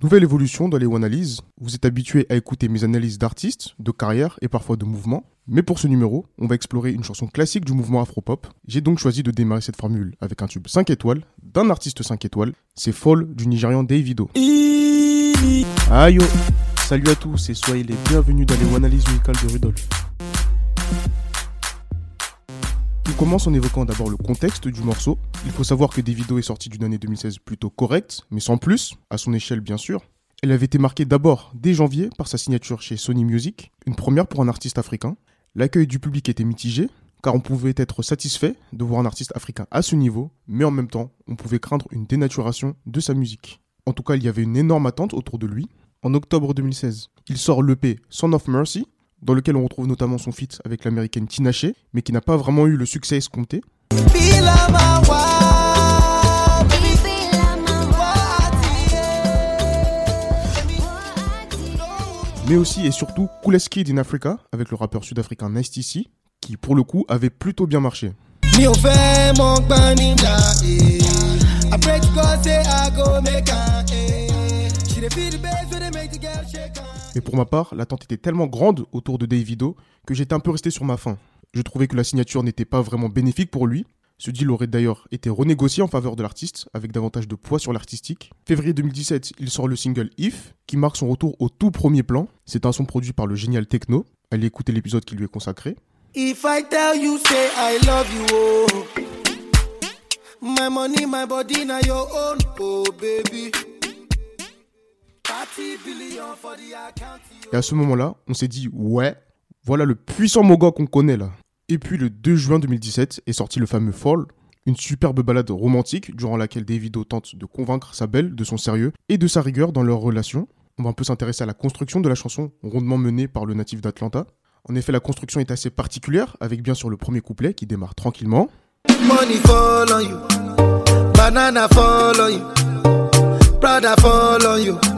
Nouvelle évolution dans les analyses. Vous êtes habitué à écouter mes analyses d'artistes, de carrière et parfois de mouvements. Mais pour ce numéro, on va explorer une chanson classique du mouvement afro-pop. J'ai donc choisi de démarrer cette formule avec un tube 5 étoiles d'un artiste 5 étoiles. C'est Fall du Nigérian Davido. Ayo Salut à tous et soyez les bienvenus dans les analyses musicales de Rudolph. Commence en évoquant d'abord le contexte du morceau. Il faut savoir que Davido est sorti d'une année 2016 plutôt correcte, mais sans plus, à son échelle bien sûr. Elle avait été marquée d'abord dès janvier par sa signature chez Sony Music, une première pour un artiste africain. L'accueil du public était mitigé, car on pouvait être satisfait de voir un artiste africain à ce niveau, mais en même temps, on pouvait craindre une dénaturation de sa musique. En tout cas, il y avait une énorme attente autour de lui. En octobre 2016, il sort l'EP Son of Mercy, dans lequel on retrouve notamment son feat avec l'américaine Tina mais qui n'a pas vraiment eu le succès escompté. Mais aussi et surtout Coolest Kid in Africa avec le rappeur sud-africain Nice TC, qui pour le coup avait plutôt bien marché. Mais pour ma part, l'attente était tellement grande autour de Davido que j'étais un peu resté sur ma faim. Je trouvais que la signature n'était pas vraiment bénéfique pour lui. Ce deal aurait d'ailleurs été renégocié en faveur de l'artiste, avec davantage de poids sur l'artistique. Février 2017, il sort le single If, qui marque son retour au tout premier plan. C'est un son produit par le génial Techno. Allez écouter l'épisode qui lui est consacré. If I tell you, say I love you, oh. My money, my body, now your own, oh baby. Et à ce moment-là, on s'est dit, ouais, voilà le puissant Moga qu'on connaît là. Et puis le 2 juin 2017 est sorti le fameux Fall, une superbe balade romantique durant laquelle Davido tente de convaincre sa belle de son sérieux et de sa rigueur dans leur relation. On va un peu s'intéresser à la construction de la chanson, rondement menée par le natif d'Atlanta. En effet, la construction est assez particulière, avec bien sûr le premier couplet qui démarre tranquillement. Money fall on you. Banana fall on you. Prada fall on you.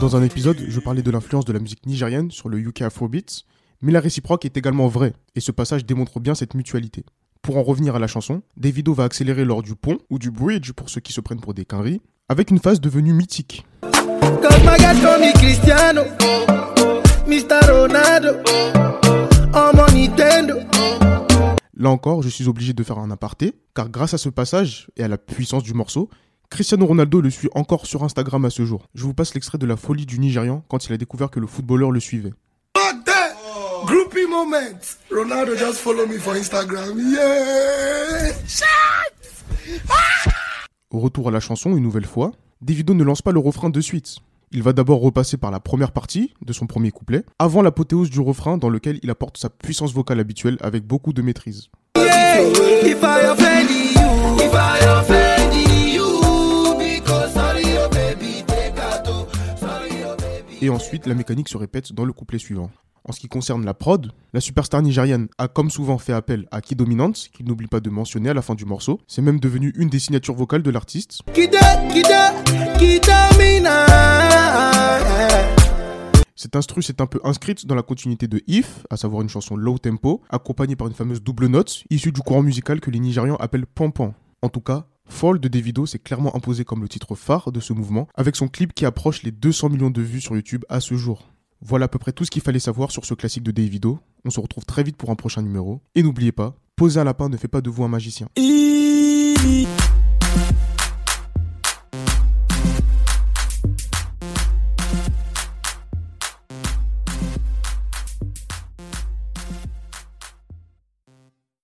Dans un épisode, je parlais de l'influence de la musique nigérienne sur le UK Afrobeats, mais la réciproque est également vraie, et ce passage démontre bien cette mutualité. Pour en revenir à la chanson, Davido va accélérer lors du pont, ou du bridge pour ceux qui se prennent pour des quinries, avec une phase devenue mythique. Là encore, je suis obligé de faire un aparté, car grâce à ce passage et à la puissance du morceau, Cristiano Ronaldo le suit encore sur Instagram à ce jour. Je vous passe l'extrait de la folie du Nigérian quand il a découvert que le footballeur le suivait. Groupie moment. Ronaldo just follow me for Instagram. Yeah. Au retour à la chanson, une nouvelle fois, Davido ne lance pas le refrain de suite. Il va d'abord repasser par la première partie de son premier couplet, avant l'apothéose du refrain dans lequel il apporte sa puissance vocale habituelle avec beaucoup de maîtrise. Et ensuite la mécanique se répète dans le couplet suivant. En ce qui concerne la prod, la superstar nigériane a comme souvent fait appel à Key Dominante, qu'il n'oublie pas de mentionner à la fin du morceau. C'est même devenu une des signatures vocales de l'artiste. Cette instru s'est un peu inscrite dans la continuité de If, à savoir une chanson low tempo, accompagnée par une fameuse double note, issue du courant musical que les Nigérians appellent pampan. En tout cas, Fall de Davido s'est clairement imposé comme le titre phare de ce mouvement, avec son clip qui approche les 200 millions de vues sur YouTube à ce jour. Voilà à peu près tout ce qu'il fallait savoir sur ce classique de Davido. On se retrouve très vite pour un prochain numéro. Et n'oubliez pas, poser un lapin ne fait pas de vous un magicien.